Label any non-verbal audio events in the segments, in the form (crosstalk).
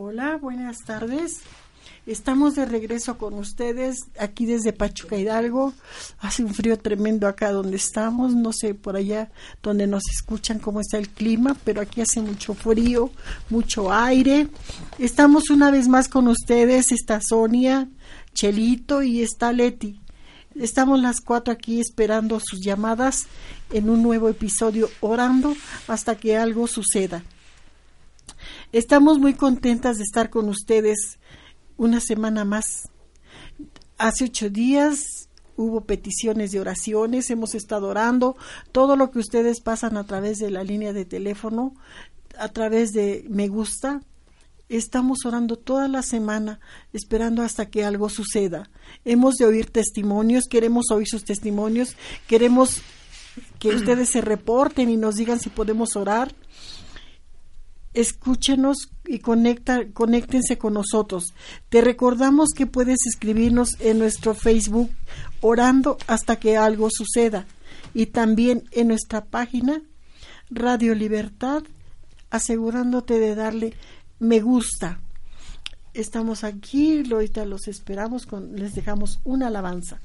Hola, buenas tardes. Estamos de regreso con ustedes aquí desde Pachuca Hidalgo. Hace un frío tremendo acá donde estamos. No sé por allá donde nos escuchan cómo está el clima, pero aquí hace mucho frío, mucho aire. Estamos una vez más con ustedes. Está Sonia, Chelito y está Leti. Estamos las cuatro aquí esperando sus llamadas en un nuevo episodio orando hasta que algo suceda. Estamos muy contentas de estar con ustedes una semana más. Hace ocho días hubo peticiones de oraciones, hemos estado orando, todo lo que ustedes pasan a través de la línea de teléfono, a través de me gusta, estamos orando toda la semana esperando hasta que algo suceda. Hemos de oír testimonios, queremos oír sus testimonios, queremos que ustedes se reporten y nos digan si podemos orar escúchenos y conecta, conéctense con nosotros. Te recordamos que puedes escribirnos en nuestro Facebook orando hasta que algo suceda y también en nuestra página Radio Libertad asegurándote de darle me gusta. Estamos aquí, ahorita los esperamos, les dejamos una alabanza.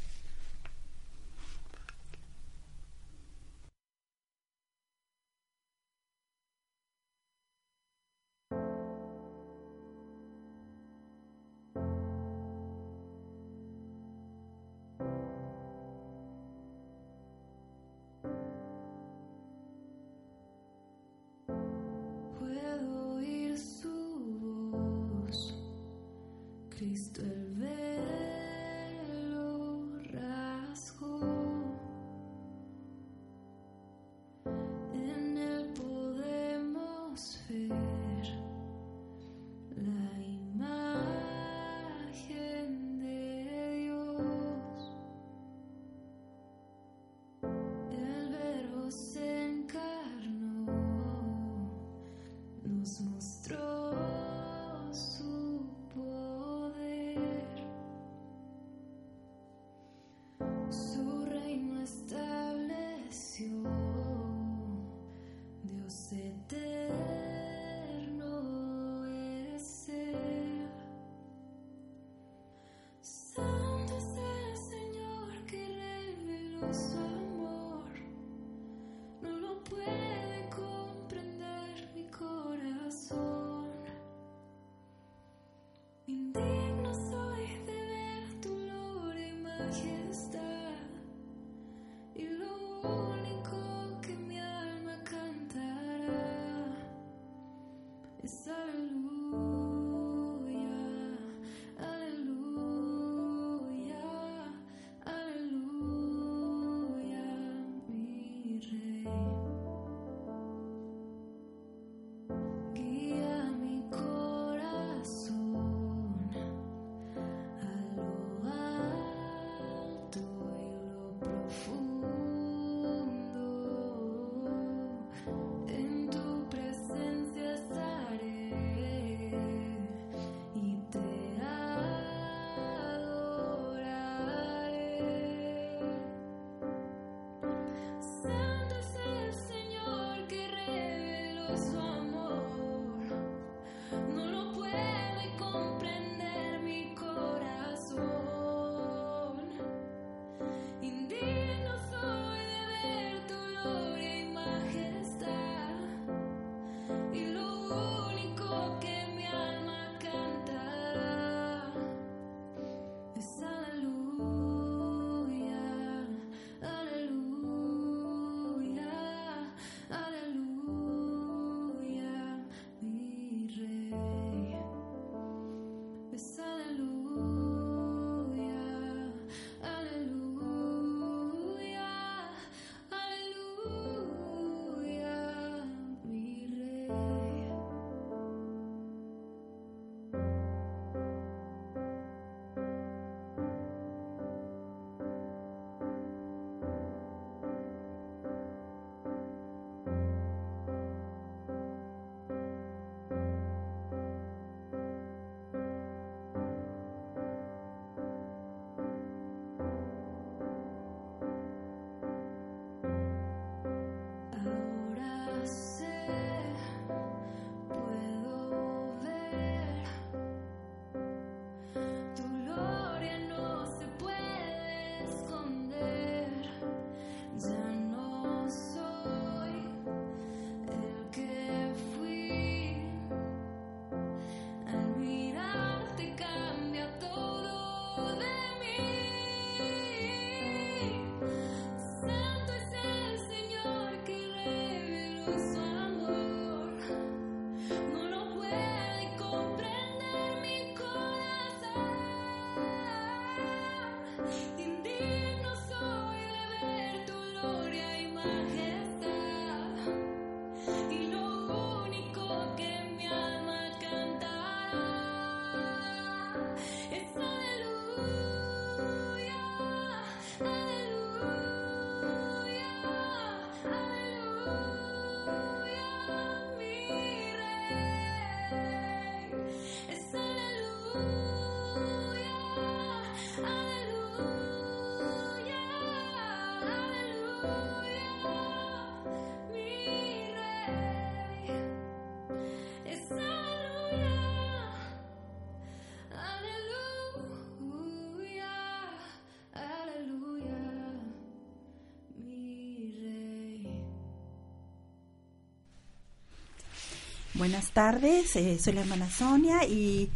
Buenas tardes, eh, soy la hermana Sonia y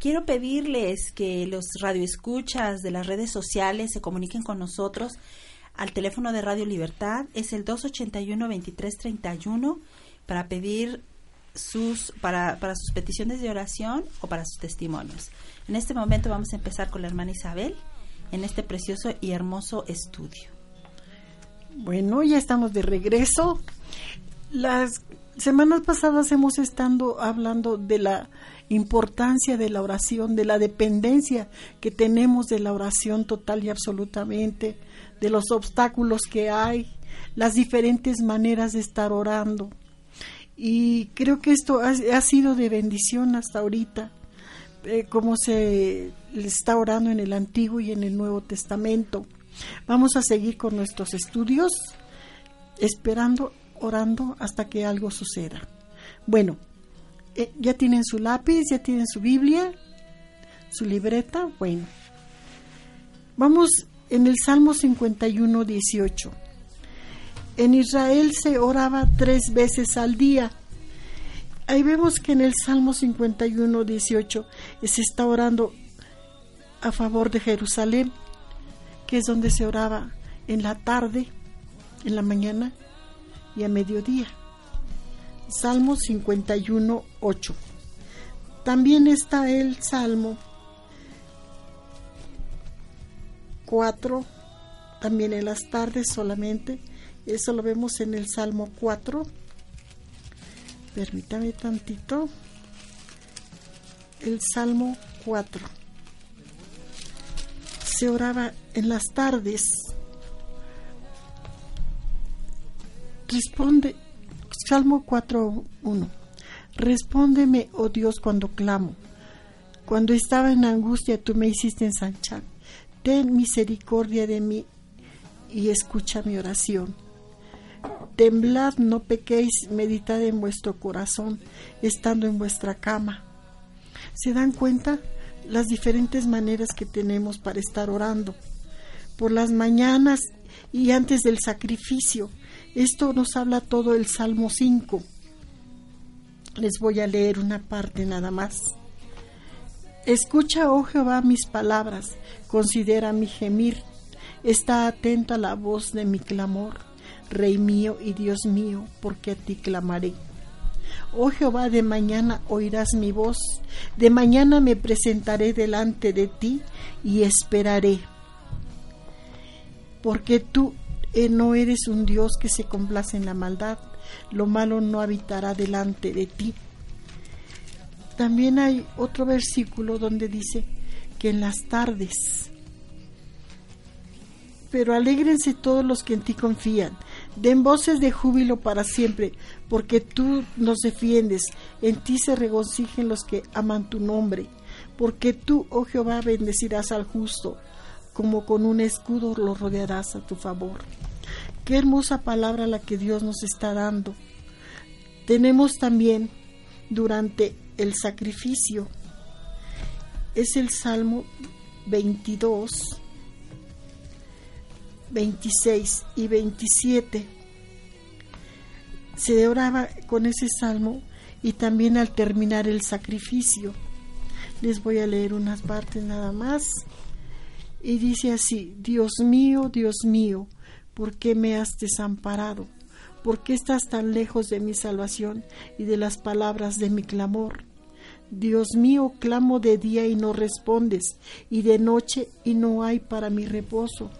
quiero pedirles que los radioescuchas de las redes sociales se comuniquen con nosotros al teléfono de Radio Libertad, es el 281-2331 para pedir sus para, para sus peticiones de oración o para sus testimonios. En este momento vamos a empezar con la hermana Isabel en este precioso y hermoso estudio. Bueno, ya estamos de regreso. Las semanas pasadas hemos estado hablando de la importancia de la oración, de la dependencia que tenemos de la oración total y absolutamente, de los obstáculos que hay, las diferentes maneras de estar orando. Y creo que esto ha, sido de bendición hasta ahorita, eh, como se está orando en el Antiguo y en el Nuevo Testamento. Vamos a seguir con nuestros estudios, esperando orando hasta que algo suceda. Bueno, eh, ya tienen su lápiz, ya tienen su Biblia, su libreta. Bueno, vamos en el Salmo 51, 18. En Israel se oraba tres veces al día. Ahí vemos que en el Salmo 51, 18 se está orando a favor de Jerusalén, que es donde se oraba en la tarde, en la mañana, y a mediodía. Salmo 51, 8. También está el Salmo 4, también en las tardes solamente. Eso lo vemos en el Salmo 4. Permítame tantito. El Salmo 4. Se oraba en las tardes Responde, Salmo 4.1. Respóndeme, oh Dios, cuando clamo. Cuando estaba en angustia, tú me hiciste ensanchar. Ten misericordia de mí y escucha mi oración. Temblad, no pequéis, meditad en vuestro corazón, estando en vuestra cama. ¿Se dan cuenta las diferentes maneras que tenemos para estar orando? Por las mañanas y antes del sacrificio esto nos habla todo el Salmo 5. Les voy a leer una parte nada más. Escucha, oh Jehová, mis palabras, considera mi gemir, está atento a la voz de mi clamor, Rey mío y Dios mío, porque a ti clamaré. Oh Jehová, de mañana oirás mi voz, de mañana me presentaré delante de ti y esperaré, porque tú eh, no eres un Dios que se complace en la maldad, lo malo no habitará delante de ti. También hay otro versículo donde dice que en las tardes, pero alégrense todos los que en ti confían, den voces de júbilo para siempre, porque tú nos defiendes, en ti se regocijen los que aman tu nombre, porque tú, oh Jehová, bendecirás al justo como con un escudo lo rodearás a tu favor. Qué hermosa palabra la que Dios nos está dando. Tenemos también durante el sacrificio, es el Salmo 22, 26 y 27. Se oraba con ese salmo y también al terminar el sacrificio. Les voy a leer unas partes nada más y dice así, Dios mío, Dios mío, ¿por qué me has desamparado? ¿Por qué estás tan lejos de mi salvación y de las palabras de mi clamor? Dios mío, clamo de día y no respondes, y de noche y no hay para mi reposo.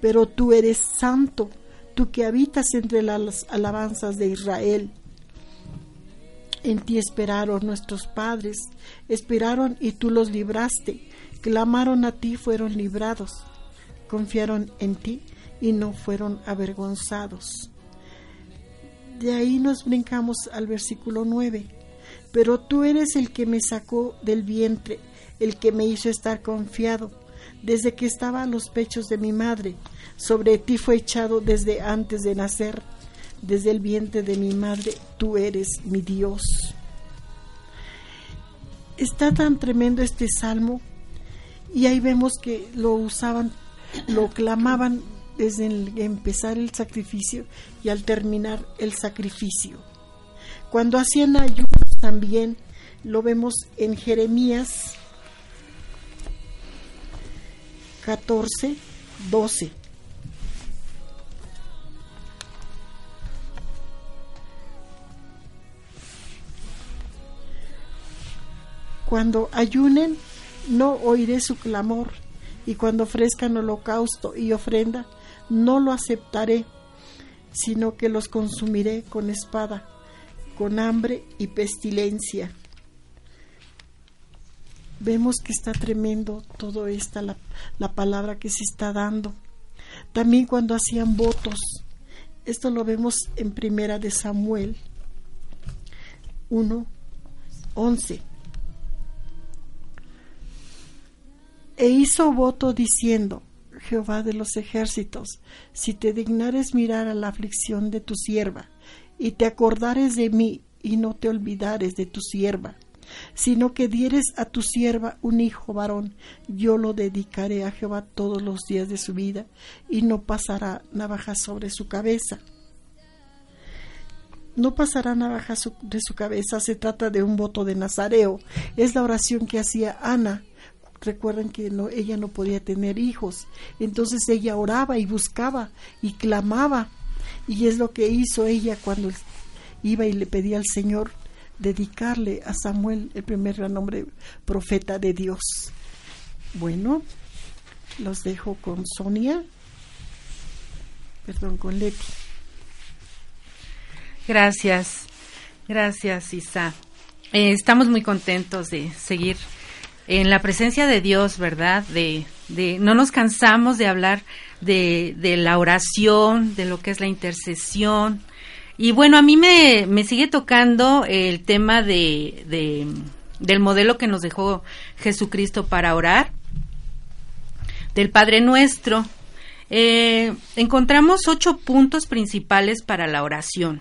Pero tú eres santo, tú que habitas entre las alabanzas de Israel. En ti esperaron nuestros padres, esperaron y tú los libraste clamaron a ti fueron librados, confiaron en ti y no fueron avergonzados. De ahí nos brincamos al versículo 9. Pero tú eres el que me sacó del vientre, el que me hizo estar confiado, desde que estaba a los pechos de mi madre. Sobre ti fue echado desde antes de nacer, desde el vientre de mi madre, tú eres mi Dios. Está tan tremendo este salmo y ahí vemos que lo usaban, lo clamaban desde el empezar el sacrificio y al terminar el sacrificio. Cuando hacían ayunos también lo vemos en Jeremías 14, 12. Cuando ayunen, no oiré su clamor, y cuando ofrezcan holocausto y ofrenda, no lo aceptaré, sino que los consumiré con espada, con hambre y pestilencia. Vemos que está tremendo todo esta, la, la palabra que se está dando. También cuando hacían votos, esto lo vemos en primera de Samuel 1, 11. E hizo voto diciendo, Jehová de los ejércitos, si te dignares mirar a la aflicción de tu sierva, y te acordares de mí, y no te olvidares de tu sierva, sino que dieres a tu sierva un hijo varón, yo lo dedicaré a Jehová todos los días de su vida, y no pasará navaja sobre su cabeza. No pasará navaja de su cabeza, se trata de un voto de Nazareo. Es la oración que hacía Ana recuerden que no, ella no podía tener hijos, entonces ella oraba y buscaba y clamaba, y es lo que hizo ella cuando iba y le pedía al Señor dedicarle a Samuel el primer gran nombre profeta de Dios. Bueno, los dejo con Sonia, perdón, con Leti. Gracias, gracias Isa. Eh, estamos muy contentos de seguir en la presencia de Dios, ¿verdad? De, de no nos cansamos de hablar de, la oración, de lo que es la intercesión. Y bueno, a mí me, sigue tocando el tema de, de, del modelo que nos dejó Jesucristo para orar, del Padre Nuestro. Eh, encontramos ocho puntos principales para la oración.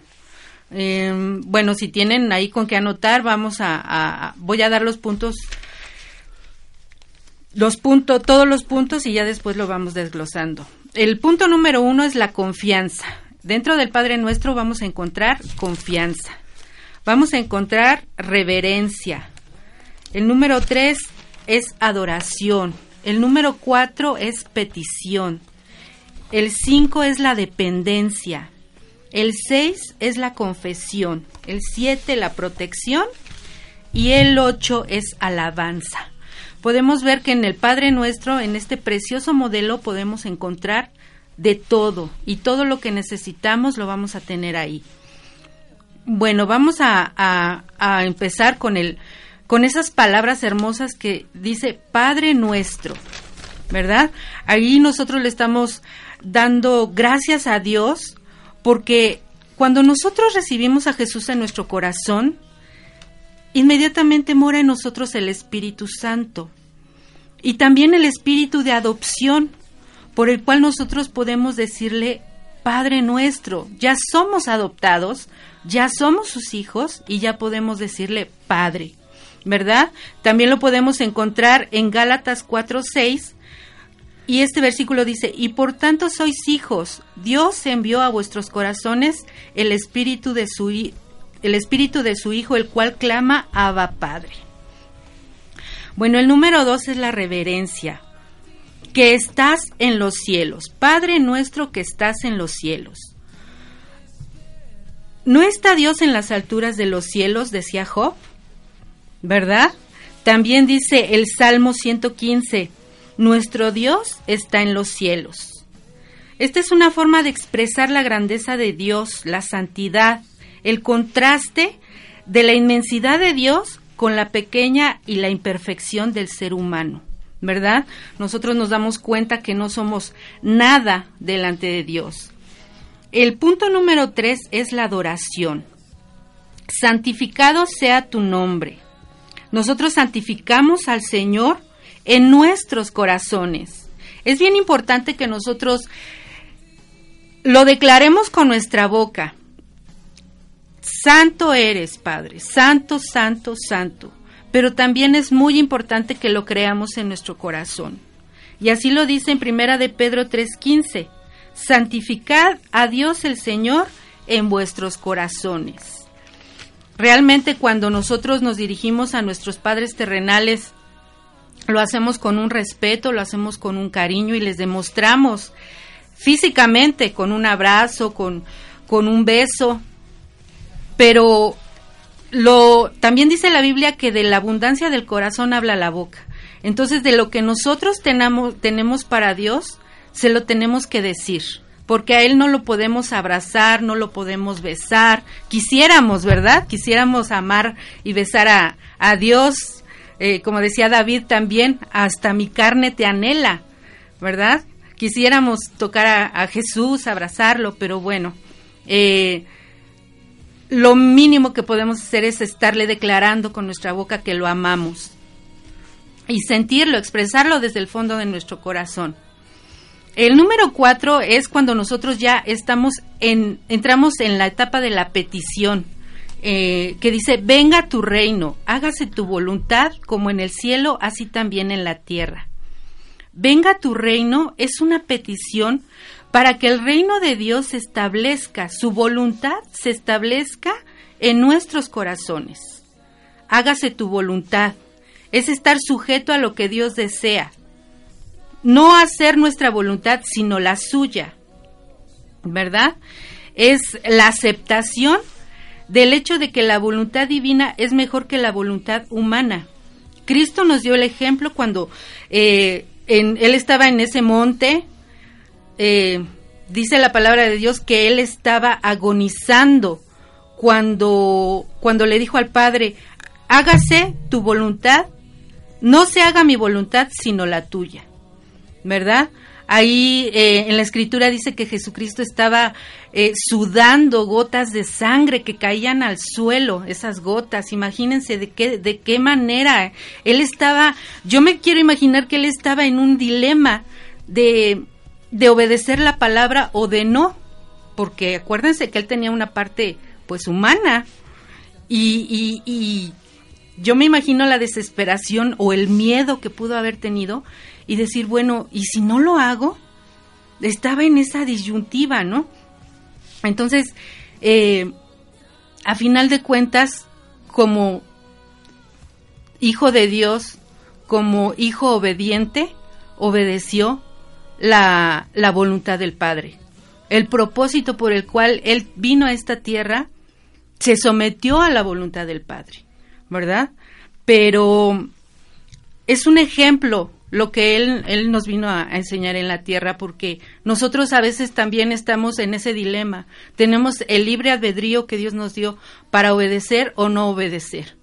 Eh, bueno, si tienen ahí con qué anotar, vamos a voy a dar los puntos los puntos, todos los puntos y ya después lo vamos desglosando. El punto número uno es la confianza. Dentro del Padre Nuestro vamos a encontrar confianza. Vamos a encontrar reverencia. El número tres es adoración. El número cuatro es petición. El cinco es la dependencia. El seis es la confesión. El siete la protección. Y el ocho es alabanza podemos ver que en el Padre Nuestro, en este precioso modelo, podemos encontrar de todo y todo lo que necesitamos lo vamos a tener ahí. Bueno, vamos a, empezar con el con esas palabras hermosas que dice Padre Nuestro, ¿verdad? Ahí nosotros le estamos dando gracias a Dios porque cuando nosotros recibimos a Jesús en nuestro corazón, inmediatamente mora en nosotros el Espíritu Santo y también el Espíritu de adopción, por el cual nosotros podemos decirle, Padre nuestro, ya somos adoptados, ya somos sus hijos y ya podemos decirle Padre, ¿verdad? También lo podemos encontrar en Gálatas 4:6 y este versículo dice, y por tanto sois hijos, Dios envió a vuestros corazones el espíritu de su el espíritu de su Hijo, el cual clama Abba Padre. Bueno, el número dos es la reverencia. Que estás en los cielos. Padre nuestro que estás en los cielos. ¿No está Dios en las alturas de los cielos? decía Job. ¿Verdad? También dice el Salmo 115, nuestro Dios está en los cielos. Esta es una forma de expresar la grandeza de Dios, la santidad, el contraste de la inmensidad de Dios con la pequeña y la imperfección del ser humano. ¿Verdad? Nosotros nos damos cuenta que no somos nada delante de Dios. el punto número tres es la adoración. Santificado sea tu nombre. Nosotros santificamos al Señor en nuestros corazones. Es bien importante que nosotros lo declaremos con nuestra boca. Santo eres, Padre, santo, santo, santo. Pero también es muy importante que lo creamos en nuestro corazón. Y así lo dice en Primera de Pedro 3:15. Santificad a Dios el Señor en vuestros corazones. Realmente cuando nosotros nos dirigimos a nuestros padres terrenales, lo hacemos con un respeto, lo hacemos con un cariño y les demostramos físicamente con un abrazo, con, con un beso, pero lo también dice la Biblia que de la abundancia del corazón habla la boca. Entonces, de lo que nosotros tenemos, tenemos para Dios, se lo tenemos que decir, porque a Él no lo podemos abrazar, no lo podemos besar. Quisiéramos, ¿verdad? Quisiéramos amar y besar a, a Dios, eh, como decía David también, hasta mi carne te anhela, ¿verdad? Quisiéramos tocar a, a Jesús, abrazarlo, pero bueno, eh, lo mínimo que podemos hacer es estarle declarando con nuestra boca que lo amamos y sentirlo, expresarlo desde el fondo de nuestro corazón. El número cuatro es cuando nosotros ya estamos en, entramos en la etapa de la petición, eh, que dice, venga tu reino, hágase tu voluntad como en el cielo, así también en la tierra. Venga tu reino es una petición para que el reino de Dios se establezca, su voluntad se establezca en nuestros corazones. Hágase tu voluntad. Es estar sujeto a lo que Dios desea. No hacer nuestra voluntad, sino la suya. ¿Verdad? Es la aceptación del hecho de que la voluntad divina es mejor que la voluntad humana. Cristo nos dio el ejemplo cuando eh, Él estaba en ese monte eh, dice la palabra de Dios que él estaba agonizando cuando, cuando le dijo al Padre, hágase tu voluntad, no se haga mi voluntad, sino la tuya, ¿verdad? Ahí eh, en la escritura dice que Jesucristo estaba eh, sudando gotas de sangre que caían al suelo, esas gotas. Imagínense de qué, de qué manera él estaba. Yo me quiero imaginar que él estaba en un dilema de de obedecer la palabra o de no, porque acuérdense que él tenía una parte pues humana y, y, yo me imagino la desesperación o el miedo que pudo haber tenido y decir, bueno, ¿y si no lo hago? Estaba en esa disyuntiva, ¿no? Entonces, eh, a final de cuentas, como hijo de Dios, como hijo obediente, obedeció la, la voluntad del Padre. El propósito por el cual Él vino a esta tierra se sometió a la voluntad del Padre, ¿verdad? Pero es un ejemplo lo que él, él nos vino a, enseñar en la tierra, porque nosotros a veces también estamos en ese dilema. Tenemos el libre albedrío que Dios nos dio para obedecer o no obedecer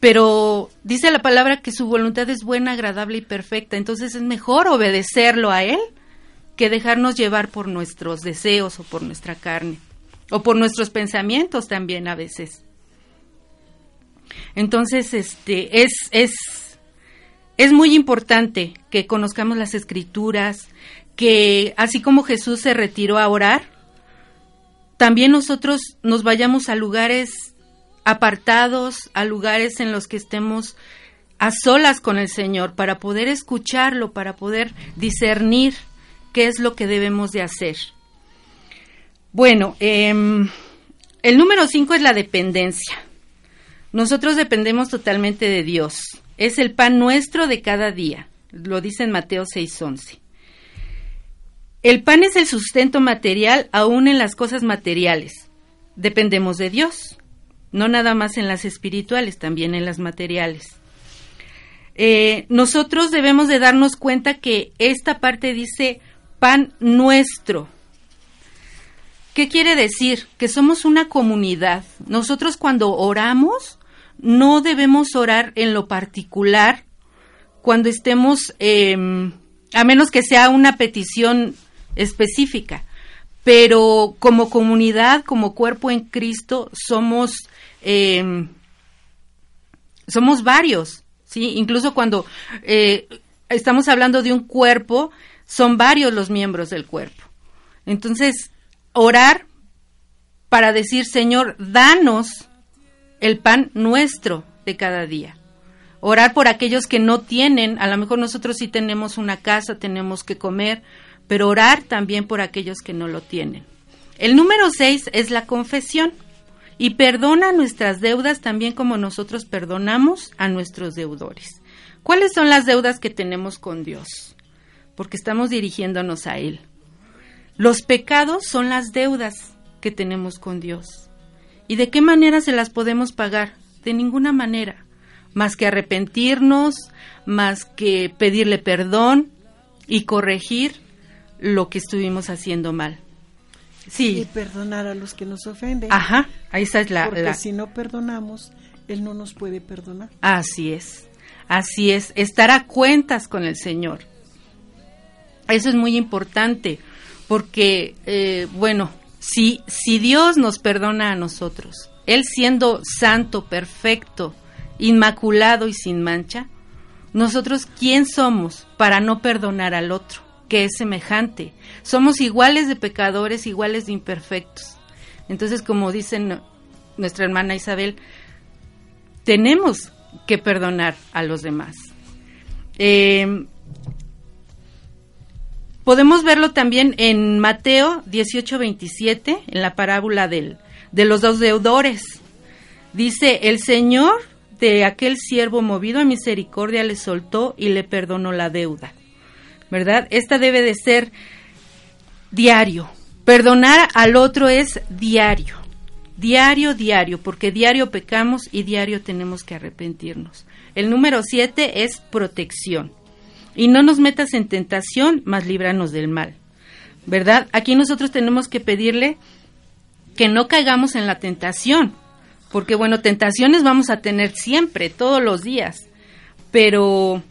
pero dice la palabra que su voluntad es buena, agradable y perfecta, entonces es mejor obedecerlo a Él que dejarnos llevar por nuestros deseos o por nuestra carne, o por nuestros pensamientos también a veces. Entonces, este, es, es, es muy importante que conozcamos las escrituras, que así como Jesús se retiró a orar, también nosotros nos vayamos a lugares apartados a lugares en los que estemos a solas con el Señor para poder escucharlo, para poder discernir qué es lo que debemos de hacer. Bueno, em, el número cinco es la dependencia. Nosotros dependemos totalmente de Dios. Es el pan nuestro de cada día. Lo dice en Mateo 6:11. El pan es el sustento material aún en las cosas materiales. Dependemos de Dios no nada más en las espirituales, también en las materiales. Eh, nosotros debemos de darnos cuenta que esta parte dice pan nuestro. ¿Qué quiere decir? Que somos una comunidad. Nosotros cuando oramos no debemos orar en lo particular cuando estemos, em, a menos que sea una petición específica, pero como comunidad, como cuerpo en Cristo, somos, eh, somos varios, ¿sí? Incluso cuando eh, estamos hablando de un cuerpo, son varios los miembros del cuerpo. Entonces, orar para decir, Señor, danos el pan nuestro de cada día. Orar por aquellos que no tienen, a lo mejor nosotros sí tenemos una casa, tenemos que comer, pero orar también por aquellos que no lo tienen. El número seis es la confesión y perdona nuestras deudas también como nosotros perdonamos a nuestros deudores. ¿Cuáles son las deudas que tenemos con Dios? Porque estamos dirigiéndonos a Él. Los pecados son las deudas que tenemos con Dios. ¿Y de qué manera se las podemos pagar? De ninguna manera, más que arrepentirnos, más que pedirle perdón y corregir lo que estuvimos haciendo mal. Sí. Y perdonar a los que nos ofenden. Ajá, ahí está la... Porque si no perdonamos, Él no nos puede perdonar. Así es, así es, estar a cuentas con el Señor. Eso es muy importante, porque, eh, bueno, si, si Dios nos perdona a nosotros, Él siendo santo, perfecto, inmaculado y sin mancha, nosotros quién somos para no perdonar al otro, que es semejante. Somos iguales de pecadores, iguales de imperfectos. Entonces, como dice nuestra hermana Isabel, tenemos que perdonar a los demás. Eh, Podemos verlo también en Mateo 18:27, en la parábola del, de los dos deudores. Dice, el Señor de aquel siervo movido a misericordia le soltó y le perdonó la deuda. ¿Verdad? Esta debe de ser diario. Perdonar al otro es diario. Diario, diario, porque diario pecamos y diario tenemos que arrepentirnos. El número siete es protección y no nos metas en tentación, mas líbranos del mal. ¿Verdad? Aquí nosotros tenemos que pedirle que no caigamos en la tentación, porque bueno, tentaciones vamos a tener siempre, todos los días, pero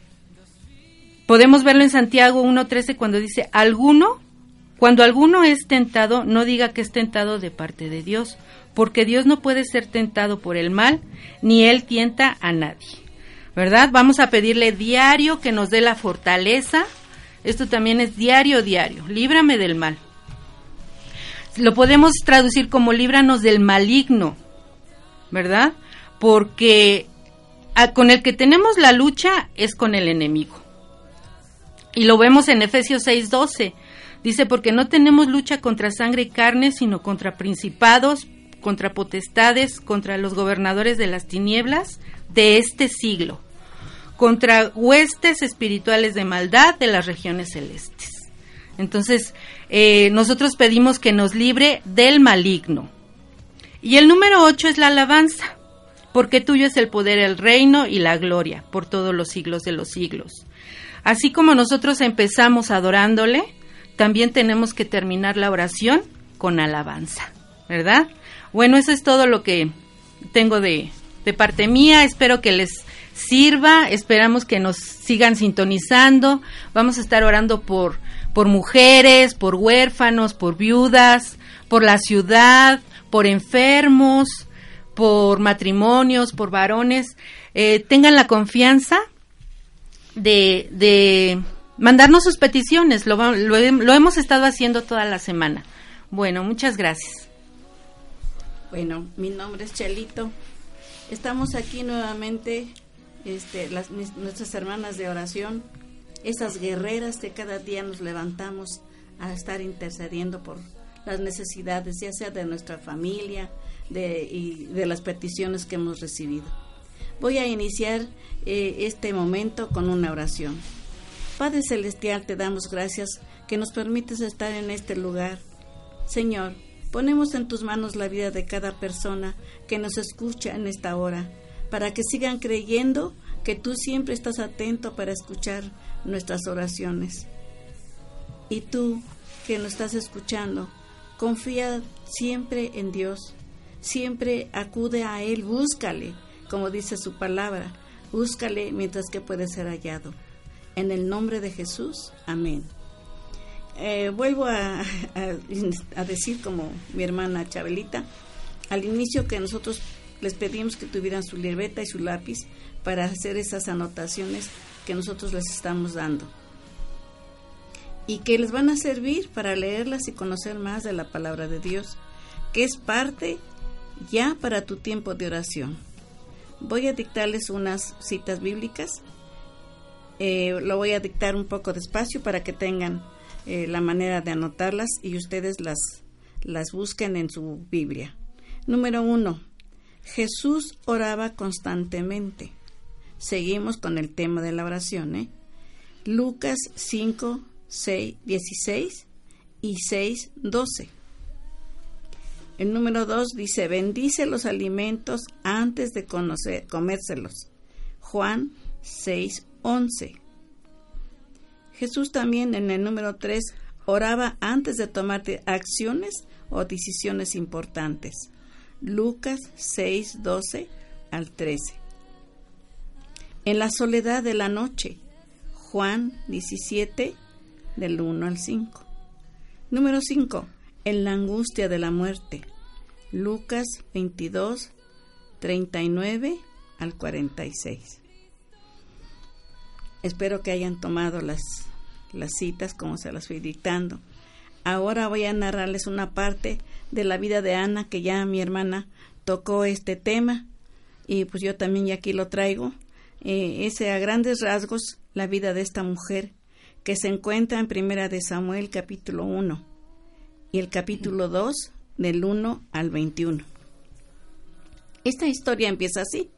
podemos verlo en Santiago 1.13 cuando dice, alguno, cuando alguno es tentado, no diga que es tentado de parte de Dios, porque Dios no puede ser tentado por el mal, ni él tienta a nadie. ¿verdad? Vamos a pedirle diario que nos dé la fortaleza. Esto también es diario, diario. Líbrame del mal. Lo podemos traducir como líbranos del maligno, ¿verdad? Porque con el que tenemos la lucha es con el enemigo. Y lo vemos en Efesios 6:12. Dice, porque no tenemos lucha contra sangre y carne, sino contra principados, contra potestades, contra los gobernadores de las tinieblas de este siglo, contra huestes espirituales de maldad de las regiones celestes. Entonces, eh, nosotros pedimos que nos libre del maligno. Y el número ocho es la alabanza, porque tuyo es el poder, el reino y la gloria por todos los siglos de los siglos. Así como nosotros empezamos adorándole, también tenemos que terminar la oración con alabanza, ¿verdad? Bueno, eso es todo lo que tengo de, de parte mía. Espero que les sirva. Esperamos que nos sigan sintonizando. Vamos a estar orando por, por mujeres, por huérfanos, por viudas, por la ciudad, por enfermos, por matrimonios, por varones. Eh, tengan la confianza de, de mandarnos sus peticiones. Lo, lo, lo hemos estado haciendo toda la semana. Bueno, muchas gracias. Bueno, mi nombre es Chelito. Estamos aquí nuevamente este, las, nuestras hermanas de oración, esas guerreras que cada día nos levantamos a estar intercediendo por las necesidades, ya sea de nuestra familia de, y de las peticiones que hemos recibido. Voy a iniciar eh, este momento con una oración. Padre Celestial, te damos gracias que nos permites estar en este lugar. Señor, ponemos en tus manos la vida de cada persona que nos escucha en esta hora para que sigan creyendo que tú siempre estás atento para escuchar nuestras oraciones. Y tú que nos estás escuchando, confía siempre en Dios, siempre acude a Él, búscale, como dice su palabra, búscale mientras que puede ser hallado. En el nombre de Jesús, amén. eh, vuelvo a, a, decir como mi hermana Chabelita, al inicio que nosotros les pedimos que tuvieran su libreta y su lápiz para hacer esas anotaciones que nosotros les estamos dando y que les van a servir para leerlas y conocer más de la palabra de Dios, que es parte ya para tu tiempo de oración. Voy a dictarles unas citas bíblicas. Eh, lo voy a dictar un poco despacio para que tengan eh, la manera de anotarlas y ustedes las, las busquen en su Biblia. Número uno, Jesús oraba constantemente. Seguimos con el tema de la oración. ¿eh? Lucas 5, 6, 16 y 6, 12. El número 2 dice, bendice los alimentos antes de conocer, comérselos. Juan 6, 11. Jesús también en el número 3 oraba antes de tomar acciones o decisiones importantes. Lucas 6, 12 al 13. En la soledad de la noche. Juan 17, del 1 al 5. Número 5. En la angustia de la muerte. Lucas 22, 39 al 46. Espero que hayan tomado las, las citas como se las fui dictando. Ahora voy a narrarles una parte de la vida de Ana que ya mi hermana tocó este tema y pues yo también ya aquí lo traigo. Eh, ese a grandes rasgos la vida de esta mujer que se encuentra en Primera de Samuel capítulo 1 y el capítulo 2 del 1 al 21. Esta historia empieza así.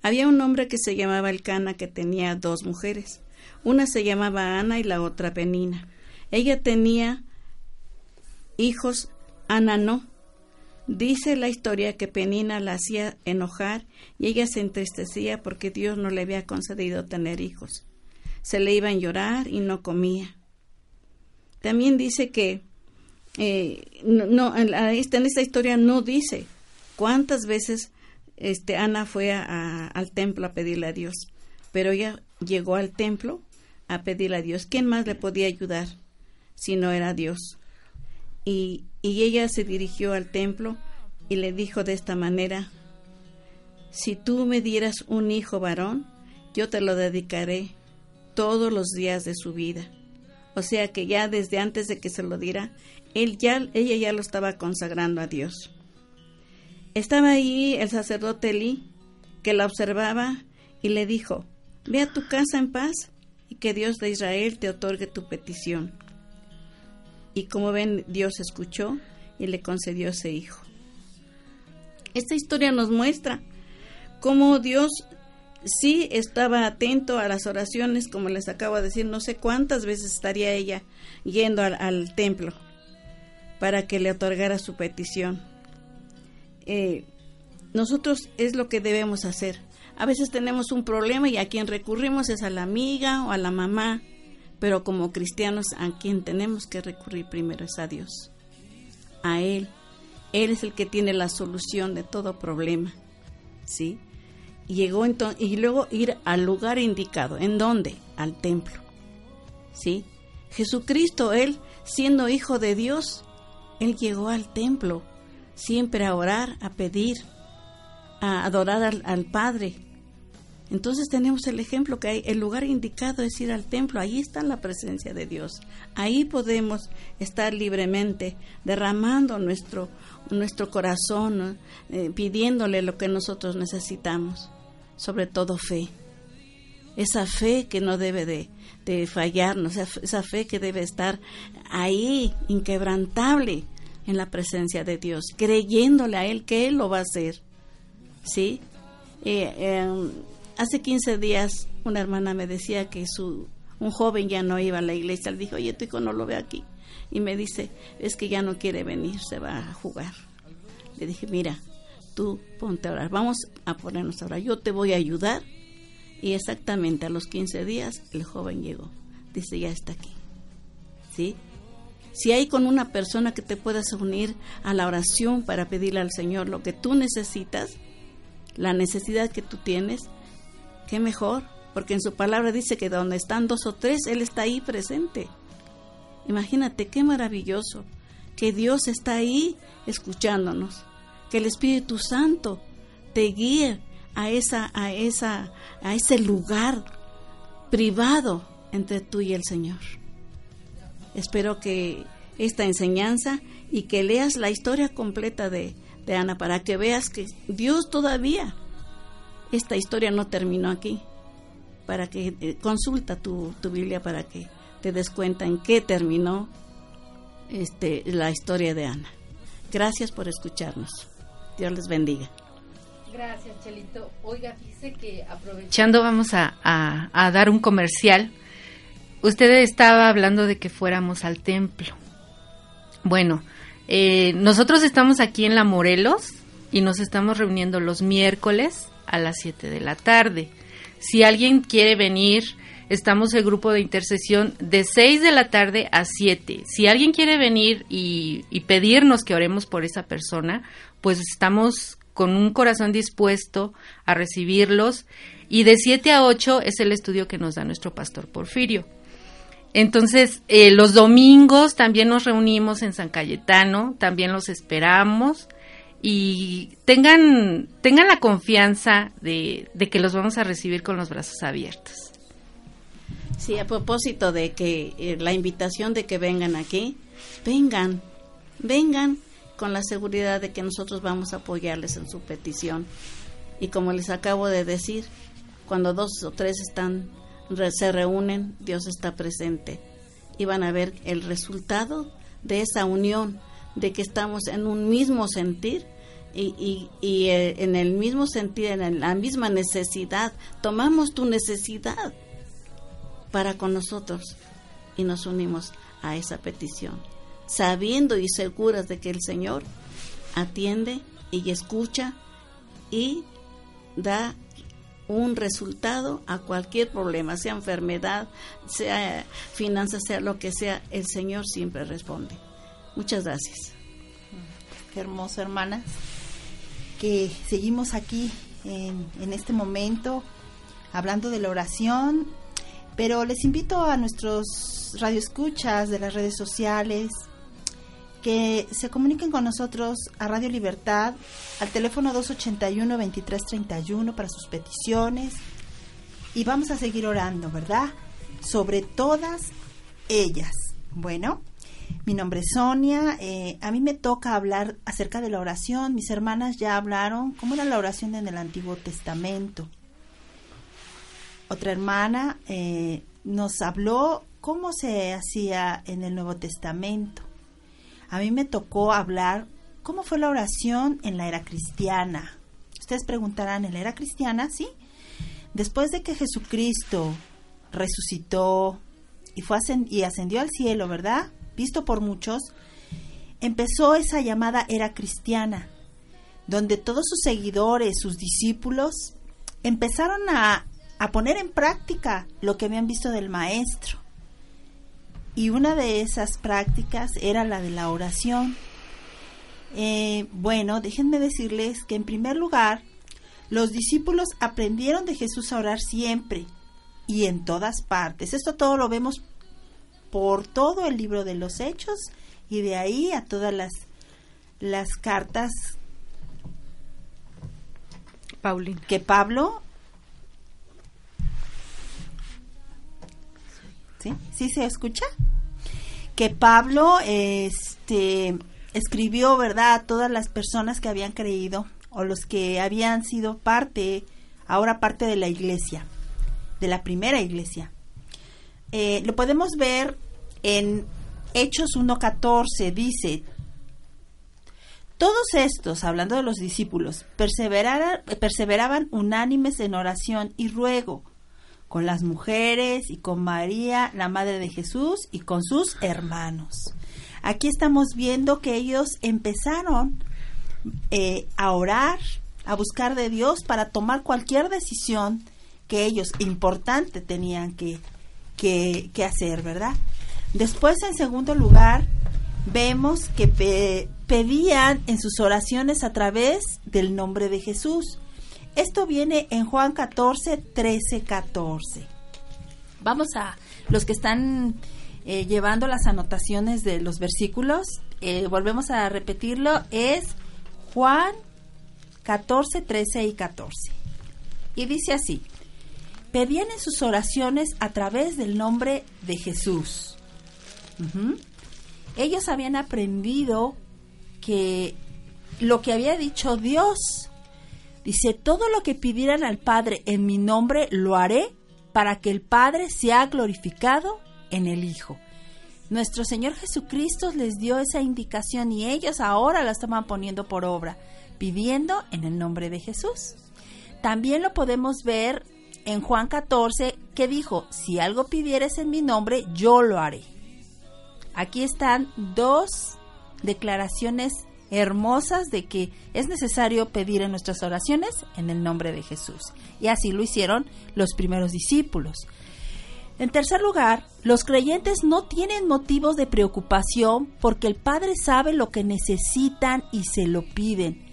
Había un hombre que se llamaba Elcana que tenía dos mujeres. Una se llamaba Ana y la otra Penina. Ella tenía hijos, Ana no. Dice la historia que Penina la hacía enojar y ella se entristecía porque Dios no le había concedido tener hijos se le iba a llorar y no comía. También dice que eh, no, esta, en, esta, historia no dice cuántas veces este, Ana fue al templo a pedirle a Dios, pero ella llegó al templo a pedirle a Dios. ¿Quién más le podía ayudar si no era Dios? Y, y ella se dirigió al templo y le dijo de esta manera, si tú me dieras un hijo varón, yo te lo dedicaré todos los días de su vida. O sea que ya desde antes de que se lo diera, ya, ella ya lo estaba consagrando a Dios. Estaba ahí el sacerdote Eli, que la observaba y le dijo, ve a tu casa en paz y que Dios de Israel te otorgue tu petición. Y como ven, Dios escuchó y le concedió ese hijo. Esta historia nos muestra cómo Dios sí estaba atento a las oraciones, como les acabo de decir, no sé cuántas veces estaría ella yendo al, templo para que le otorgara su petición. Eh, nosotros es lo que debemos hacer. A veces tenemos un problema y a quien recurrimos es a la amiga o a la mamá, pero como cristianos a quien tenemos que recurrir primero es a Dios, a Él. Él es el que tiene la solución de todo problema, ¿sí? llegó entonces y luego ir al lugar indicado, ¿en dónde? Al templo. ¿Sí? Jesucristo, él siendo hijo de Dios, él llegó al templo siempre a orar, a pedir, a adorar al, Padre. Entonces tenemos el ejemplo que hay, el lugar indicado es ir al templo, ahí está la presencia de Dios. Ahí podemos estar libremente derramando nuestro, nuestro corazón, eh, pidiéndole lo que nosotros necesitamos sobre todo fe. Esa fe que no debe de, de fallarnos, esa, fe que debe estar ahí, inquebrantable, en la presencia de Dios, creyéndole a Él que Él lo va a hacer. ¿Sí? Eh, em, hace 15 días una hermana me decía que su, un joven ya no iba a la iglesia. Le dijo, oye, tu hijo no lo ve aquí. Y me dice, es que ya no quiere venir, se va a jugar. Le dije, mira, tú ponte a orar, vamos a ponernos a orar, yo te voy a ayudar. Y exactamente a los 15 días el joven llegó, dice, ya está aquí. ¿Sí? Si hay con una persona que te puedas unir a la oración para pedirle al Señor lo que tú necesitas, la necesidad que tú tienes, qué mejor, porque en su palabra dice que donde están dos o tres, Él está ahí presente. Imagínate qué maravilloso que Dios está ahí escuchándonos, que el Espíritu Santo te guíe a esa a esa a ese lugar privado entre tú y el Señor. Espero que esta enseñanza y que leas la historia completa de, de Ana para que veas que Dios todavía, esta historia no terminó aquí, para que eh, consulta tu, tu, Biblia para que te des cuenta en qué terminó este, la historia de Ana. Gracias por escucharnos. Dios les bendiga. Gracias, Chelito. Oiga, dice que aprovechando vamos a, a, dar un comercial. Usted estaba hablando de que fuéramos al templo. Bueno, eh, nosotros estamos aquí en La Morelos y nos estamos reuniendo los miércoles a las 7 de la tarde. Si alguien quiere venir, estamos el grupo de intercesión de 6 de la tarde a 7. Si alguien quiere venir y pedirnos que oremos por esa persona, pues estamos con un corazón dispuesto a recibirlos. Y de 7 a 8 es el estudio que nos da nuestro pastor Porfirio. Entonces, eh, los domingos también nos reunimos en San Cayetano, también los esperamos y tengan, tengan la confianza de, de, que los vamos a recibir con los brazos abiertos. Sí, a propósito de que eh, la invitación de que vengan aquí, vengan, vengan con la seguridad de que nosotros vamos a apoyarles en su petición. Y como les acabo de decir, cuando dos o tres están se reúnen, Dios está presente y van a ver el resultado de esa unión, de que estamos en un mismo sentir y, y, y eh, en el mismo sentir, en la misma necesidad. Tomamos tu necesidad para con nosotros y nos unimos a esa petición, sabiendo y seguras de que el Señor atiende y escucha y da un resultado a cualquier problema, sea enfermedad, sea finanzas, sea lo que sea, el Señor siempre responde. Muchas gracias. Qué hermoso, hermanas, que seguimos aquí en, en este momento hablando de la oración, pero les invito a nuestros radioescuchas de las redes sociales, que se comuniquen con nosotros a Radio Libertad al teléfono 281-2331 para sus peticiones y vamos a seguir orando, ¿verdad? Sobre todas ellas. Bueno, mi nombre es Sonia, eh, a mí me toca hablar acerca de la oración, mis hermanas ya hablaron cómo era la oración en el Antiguo Testamento. Otra hermana eh, nos habló cómo se hacía en el Nuevo Testamento a mí me tocó hablar cómo fue la oración en la era cristiana. Ustedes preguntarán, ¿en la era cristiana? Sí. Después de que Jesucristo resucitó y, fue y ascendió al cielo, ¿verdad? Visto por muchos, empezó esa llamada era cristiana, donde todos sus seguidores, sus discípulos, empezaron a, a poner en práctica lo que habían visto del Maestro y una de esas prácticas era la de la oración. Eh, bueno, déjenme decirles que en primer lugar, los discípulos aprendieron de Jesús a orar siempre y en todas partes. Esto todo lo vemos por todo el libro de los hechos y de ahí a todas las, las cartas Paulina. que Pablo ¿Sí? ¿Sí se escucha? Que Pablo este, escribió, ¿verdad?, a todas las personas que habían creído o los que habían sido parte, ahora parte de la iglesia, de la primera iglesia. Eh, lo podemos ver en Hechos 1.14, dice, todos estos, hablando de los discípulos, perseveraban unánimes en oración y ruego con las mujeres y con María, la Madre de Jesús, y con sus hermanos. Aquí estamos viendo que ellos empezaron eh, a orar, a buscar de Dios para tomar cualquier decisión que ellos importante tenían que, que, que hacer, ¿verdad? Después, en segundo lugar, vemos que pedían en sus oraciones a través del nombre de Jesús. Esto viene en Juan 14, 13, 14. Vamos a los que están eh, llevando las anotaciones de los versículos, eh, volvemos a repetirlo, es Juan 14, 13 y 14. Y dice así, pedían en sus oraciones a través del nombre de Jesús. Ujú. Ellos habían aprendido que lo que había dicho Dios, dice, todo lo que pidieran al Padre en mi nombre lo haré para que el Padre sea glorificado en el Hijo. Nuestro Señor Jesucristo les dio esa indicación y ellos ahora la estaban poniendo por obra, pidiendo en el nombre de Jesús. También lo podemos ver en Juan 14 que dijo, si algo pidieres en mi nombre, yo lo haré. Aquí están dos declaraciones hermosas de que es necesario pedir en nuestras oraciones en el nombre de Jesús. Y así lo hicieron los primeros discípulos. En tercer lugar, los creyentes no tienen motivos de preocupación porque el Padre sabe lo que necesitan y se lo piden.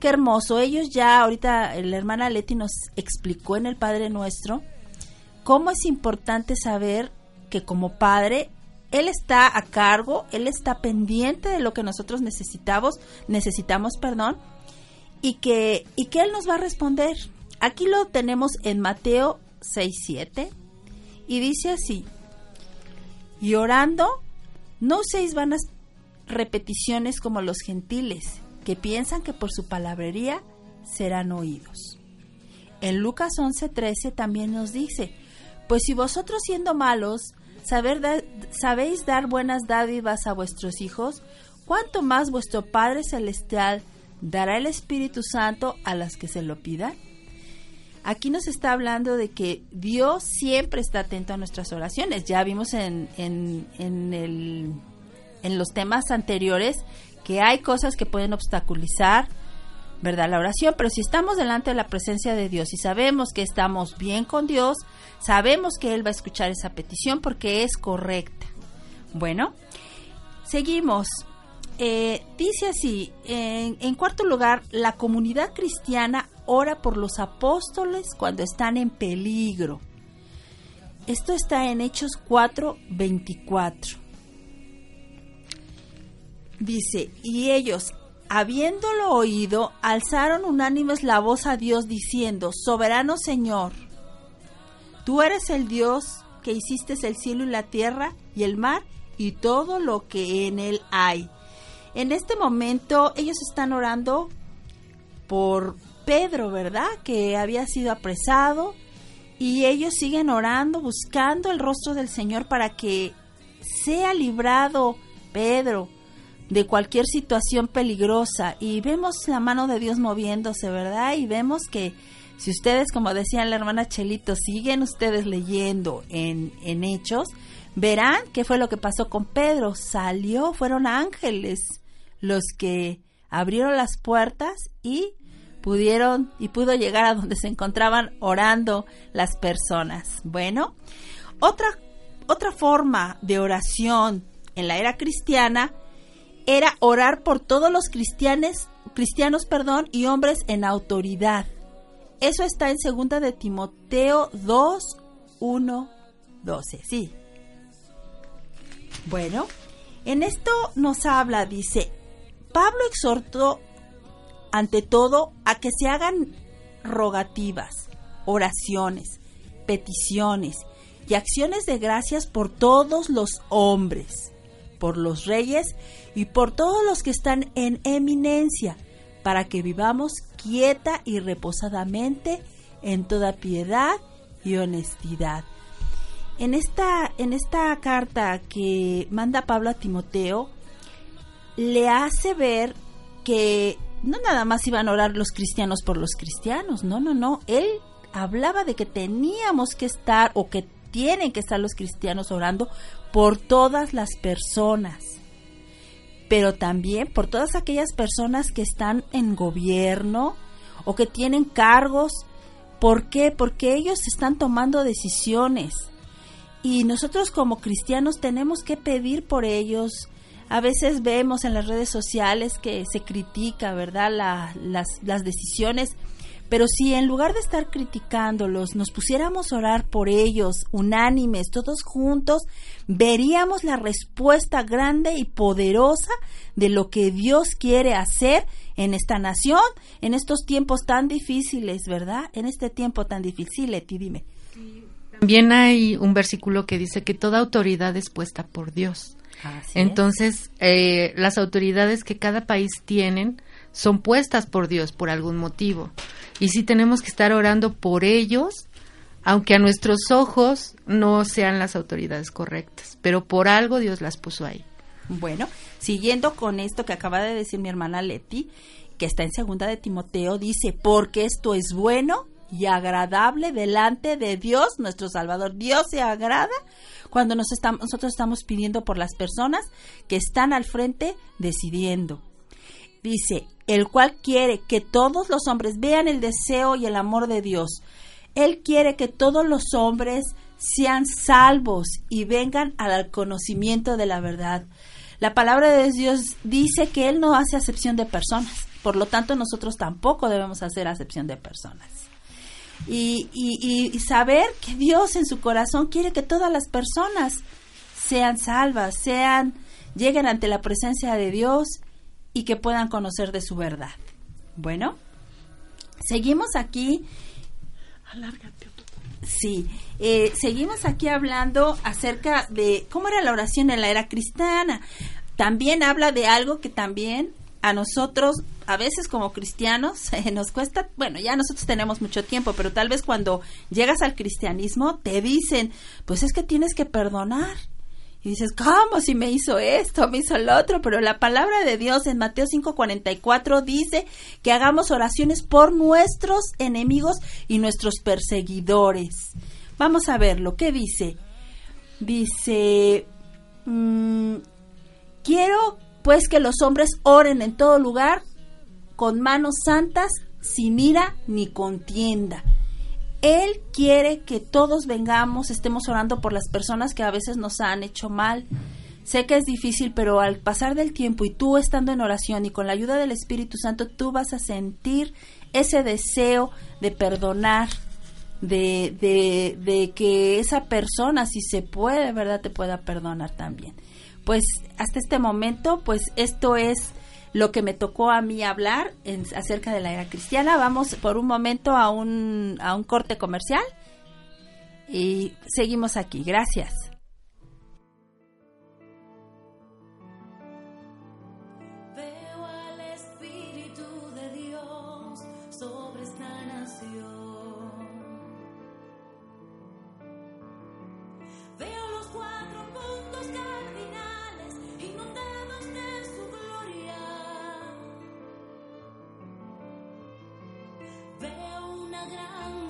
Qué hermoso. Ellos ya, ahorita la hermana Leti nos explicó en el Padre Nuestro cómo es importante saber que como Padre él está a cargo, Él está pendiente de lo que nosotros necesitamos, necesitamos, perdón, y que, y que Él nos va a responder. Aquí lo tenemos en Mateo 6, 7, y dice así, y orando, no uséis vanas repeticiones como los gentiles, que piensan que por su palabrería serán oídos. En Lucas 11:13 también nos dice, pues si vosotros siendo malos sabéis dar buenas dádivas a vuestros hijos, ¿cuánto más vuestro Padre Celestial dará el Espíritu Santo a las que se lo pidan? Aquí nos está hablando de que Dios siempre está atento a nuestras oraciones. Ya vimos en, en, en, el, en los temas anteriores que hay cosas que pueden obstaculizar ¿verdad? La oración, pero si estamos delante de la presencia de Dios y sabemos que estamos bien con Dios, sabemos que Él va a escuchar esa petición porque es correcta. Bueno, seguimos. Eh, dice así, en, en cuarto lugar, la comunidad cristiana ora por los apóstoles cuando están en peligro. Esto está en Hechos 4, 24. Dice, y ellos, habiéndolo oído, alzaron unánimes la voz a Dios diciendo, Soberano Señor, tú eres el Dios que hiciste el cielo y la tierra y el mar y todo lo que en él hay. En este momento ellos están orando por Pedro, ¿verdad? Que había sido apresado y ellos siguen orando, buscando el rostro del Señor para que sea librado Pedro de cualquier situación peligrosa y vemos la mano de Dios moviéndose, ¿verdad? Y vemos que si ustedes, como decía la hermana Chelito, siguen ustedes leyendo en, en Hechos, verán qué fue lo que pasó con Pedro. Salió, fueron ángeles los que abrieron las puertas y pudieron y pudo llegar a donde se encontraban orando las personas. Bueno, otra, otra forma de oración en la era cristiana era orar por todos los cristianos, cristianos, perdón, y hombres en autoridad. Eso está en segunda de Timoteo 2, 1, 12. Sí. Bueno, en esto nos habla, dice, Pablo exhortó ante todo a que se hagan rogativas, oraciones, peticiones y acciones de gracias por todos los hombres, por los reyes y por todos los que están en eminencia, para que vivamos quieta y reposadamente en toda piedad y honestidad. En esta, en esta carta que manda Pablo a Timoteo, le hace ver que no nada más iban a orar los cristianos por los cristianos, no, no, no. Él hablaba de que teníamos que estar o que tienen que estar los cristianos orando por todas las personas, pero también por todas aquellas personas que están en gobierno o que tienen cargos. ¿Por qué? Porque ellos están tomando decisiones y nosotros como cristianos tenemos que pedir por ellos. A veces vemos en las redes sociales que se critica, ¿verdad? La, las, las decisiones, Pero si en lugar de estar criticándolos, nos pusiéramos a orar por ellos, unánimes, todos juntos, veríamos la respuesta grande y poderosa de lo que Dios quiere hacer en esta nación, en estos tiempos tan difíciles, ¿verdad? En este tiempo tan difícil, Leti, dime. También hay un versículo que dice que toda autoridad es puesta por Dios. Entonces, eh, las autoridades que cada país tienen son puestas por Dios por algún motivo. Y sí tenemos que estar orando por ellos, aunque a nuestros ojos no sean las autoridades correctas, pero por algo Dios las puso ahí. Bueno, siguiendo con esto que acaba de decir mi hermana Leti, que está en segunda de Timoteo, dice, porque esto es bueno y agradable delante de Dios, nuestro Salvador. Dios se agrada cuando nos estamos, nosotros estamos pidiendo por las personas que están al frente decidiendo. Dice, el cual quiere que todos los hombres vean el deseo y el amor de Dios. Él quiere que todos los hombres sean salvos y vengan al conocimiento de la verdad. La palabra de Dios dice que Él no hace acepción de personas, por lo tanto nosotros tampoco debemos hacer acepción de personas y, y, saber que Dios en su corazón quiere que todas las personas sean salvas, sean, lleguen ante la presencia de Dios y que puedan conocer de su verdad. Bueno, seguimos aquí. Alárgate. Sí, eh, seguimos aquí hablando acerca de cómo era la oración en la era cristiana. También habla de algo que también a nosotros a veces como cristianos (laughs) eh, nos cuesta, bueno, ya nosotros tenemos mucho tiempo, pero tal vez cuando llegas al cristianismo te dicen, pues es que tienes que perdonar. Y dices, ¿cómo si me hizo esto, me hizo lo otro? Pero la palabra de Dios en Mateo 5:44 dice que hagamos oraciones por nuestros enemigos y nuestros perseguidores. Vamos a ver lo que dice. Dice, mm, quiero pues que los hombres oren en todo lugar con manos santas, sin ira ni contienda. Él quiere que todos vengamos, estemos orando por las personas que a veces nos han hecho mal. Sé que es difícil, pero al pasar del tiempo y tú estando en oración y con la ayuda del Espíritu Santo, tú vas a sentir ese deseo de perdonar, de, de, de que esa persona, si se puede, ¿verdad?, te pueda perdonar también pues hasta este momento, pues esto es lo que me tocó a mí hablar acerca de la era cristiana. Vamos por un momento a un, a un corte comercial y seguimos aquí. Gracias. Veo al Espíritu de Dios sobre esta nación. gran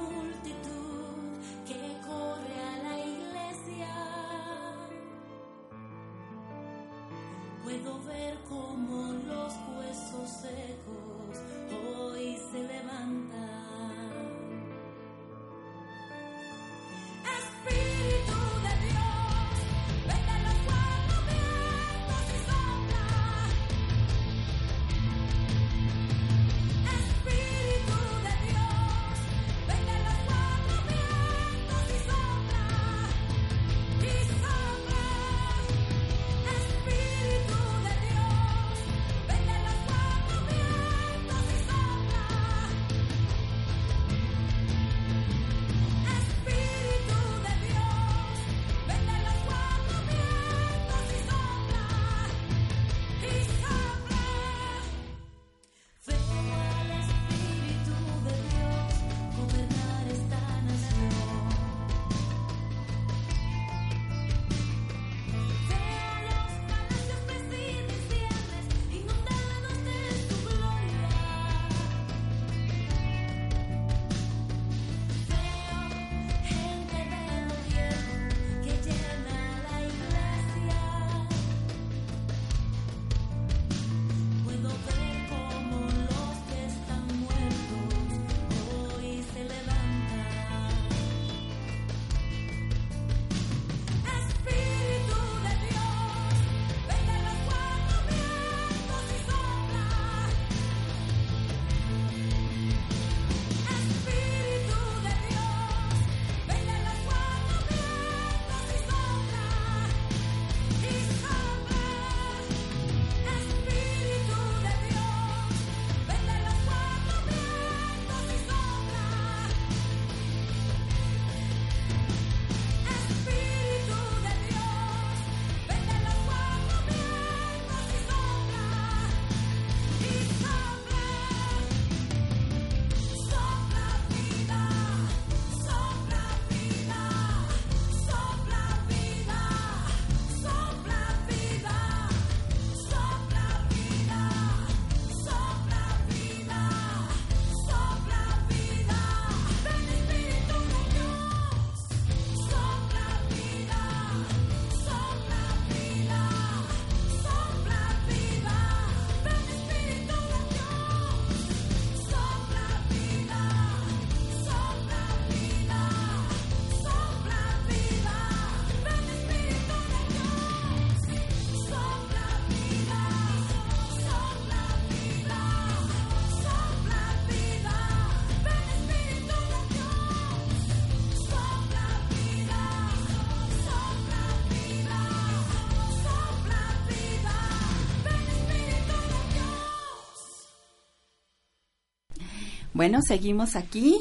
Bueno, seguimos aquí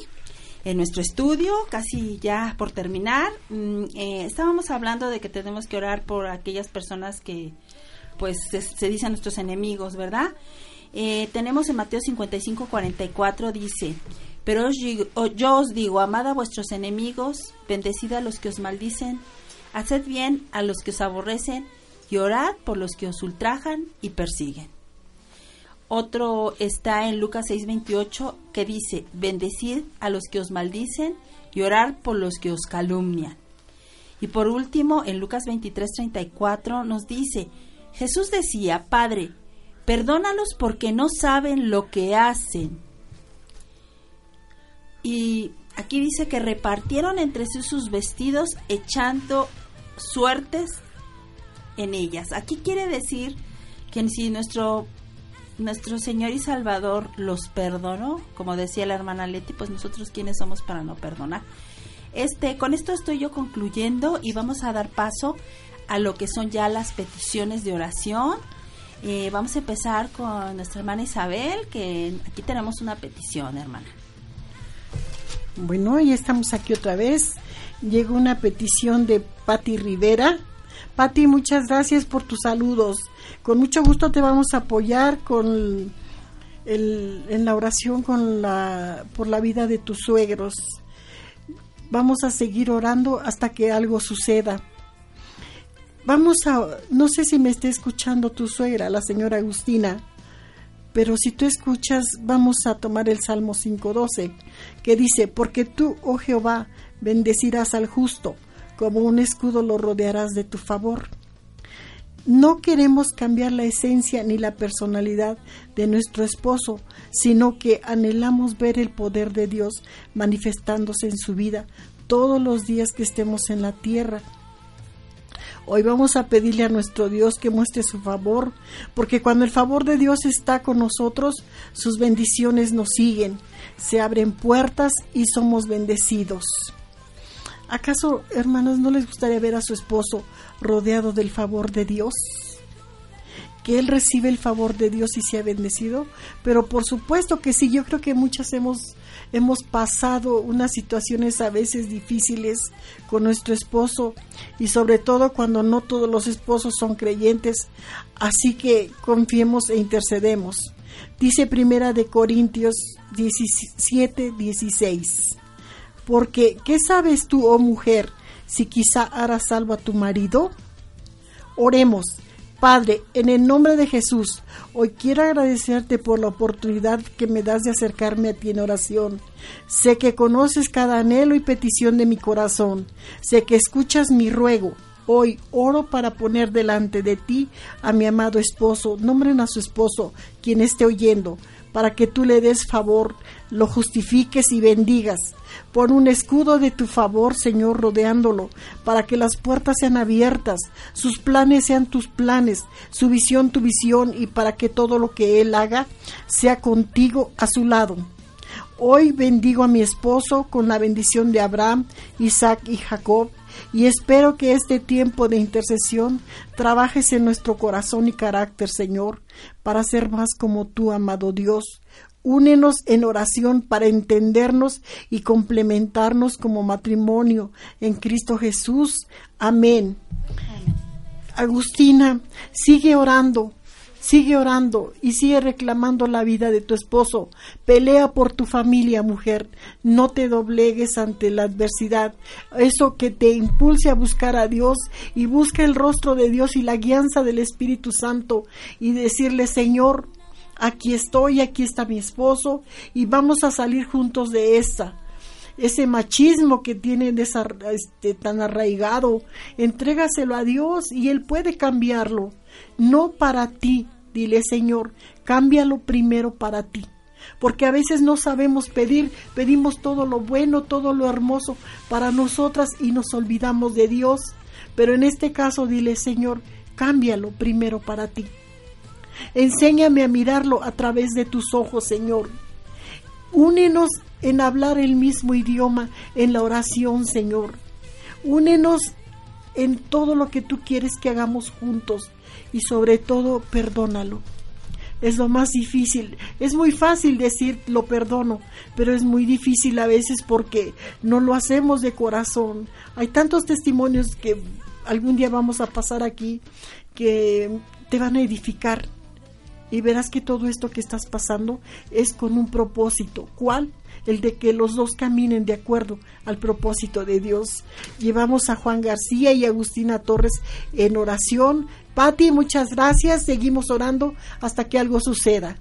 en nuestro estudio, casi ya por terminar. Mm, eh, estábamos hablando de que tenemos que orar por aquellas personas que, pues, se, dicen nuestros enemigos, ¿verdad? Eh, tenemos en Mateo 55, 44, dice, pero yo os digo, amad a vuestros enemigos, bendecid a los que os maldicen, haced bien a los que os aborrecen, y orad por los que os ultrajan y persiguen. Otro está en Lucas 6:28 que dice, bendecid a los que os maldicen y orar por los que os calumnian. Y por último, en Lucas 23:34 nos dice, Jesús decía, Padre, perdónalos porque no saben lo que hacen. Y aquí dice que repartieron entre sí sus vestidos echando suertes en ellas. Aquí quiere decir que si nuestro nuestro Señor y Salvador los perdonó, como decía la hermana Leti, pues nosotros quiénes somos para no perdonar. Este, con esto estoy yo concluyendo y vamos a dar paso a lo que son ya las peticiones de oración. Eh, vamos a empezar con nuestra hermana Isabel, que aquí tenemos una petición, hermana. Bueno, ya estamos aquí otra vez. Llegó una petición de Patti Rivera. Patti, muchas gracias por tus saludos. Con mucho gusto te vamos a apoyar con en la oración con la, por la vida de tus suegros. Vamos a seguir orando hasta que algo suceda. Vamos a, no sé si me esté escuchando tu suegra, la señora Agustina, pero si tú escuchas, vamos a tomar el Salmo 5.12, que dice, porque tú, oh Jehová, bendecirás al justo, como un escudo lo rodearás de tu favor. No queremos cambiar la esencia ni la personalidad de nuestro esposo, sino que anhelamos ver el poder de Dios manifestándose en su vida todos los días que estemos en la tierra. Hoy vamos a pedirle a nuestro Dios que muestre su favor, porque cuando el favor de Dios está con nosotros, sus bendiciones nos siguen, se abren puertas y somos bendecidos. ¿Acaso, hermanos, no les gustaría ver a su esposo rodeado del favor de Dios? Que él recibe el favor de Dios y sea bendecido. Pero por supuesto que sí, yo creo que muchas hemos, hemos pasado unas situaciones a veces difíciles con nuestro esposo y sobre todo cuando no todos los esposos son creyentes. Así que confiemos e intercedemos. Dice Primera de Corintios 17, 16 porque, ¿qué sabes tú, oh mujer, si quizá harás salvo a tu marido? Oremos. Padre, en el nombre de Jesús, hoy quiero agradecerte por la oportunidad que me das de acercarme a ti en oración. Sé que conoces cada anhelo y petición de mi corazón. Sé que escuchas mi ruego. Hoy oro para poner delante de ti a mi amado esposo. Nombren a su esposo, quien esté oyendo, para que tú le des favor, lo justifiques y bendigas. Pon un escudo de tu favor, Señor, rodeándolo, para que las puertas sean abiertas, sus planes sean tus planes, su visión tu visión, y para que todo lo que Él haga sea contigo a su lado. Hoy bendigo a mi esposo con la bendición de Abraham, Isaac y Jacob, y espero que este tiempo de intercesión trabajes en nuestro corazón y carácter, Señor, para ser más como tú, amado Dios, Únenos en oración para entendernos y complementarnos como matrimonio en Cristo Jesús. Amén. Agustina, sigue orando, sigue orando y sigue reclamando la vida de tu esposo. Pelea por tu familia, mujer. No te doblegues ante la adversidad. Eso que te impulse a buscar a Dios y busca el rostro de Dios y la guianza del Espíritu Santo y decirle, Señor, aquí estoy, aquí está mi esposo y vamos a salir juntos de esta. Ese machismo que tiene este, tan arraigado, entrégaselo a Dios y Él puede cambiarlo. No para ti, dile Señor, cámbialo primero para ti. Porque a veces no sabemos pedir, pedimos todo lo bueno, todo lo hermoso para nosotras y nos olvidamos de Dios. Pero en este caso dile Señor, cámbialo primero para ti. Enséñame a mirarlo a través de tus ojos, Señor. Únenos en hablar el mismo idioma en la oración, Señor. Únenos en todo lo que tú quieres que hagamos juntos y sobre todo perdónalo. es lo más difícil. Es muy fácil decir lo perdono, pero es muy difícil a veces porque no lo hacemos de corazón. Hay tantos testimonios que algún día vamos a pasar aquí que te van a edificar y verás que todo esto que estás pasando es con un propósito. ¿Cuál? El de que los dos caminen de acuerdo al propósito de Dios. Llevamos a Juan García y Agustina Torres en oración. Pati, muchas gracias. Seguimos orando hasta que algo suceda.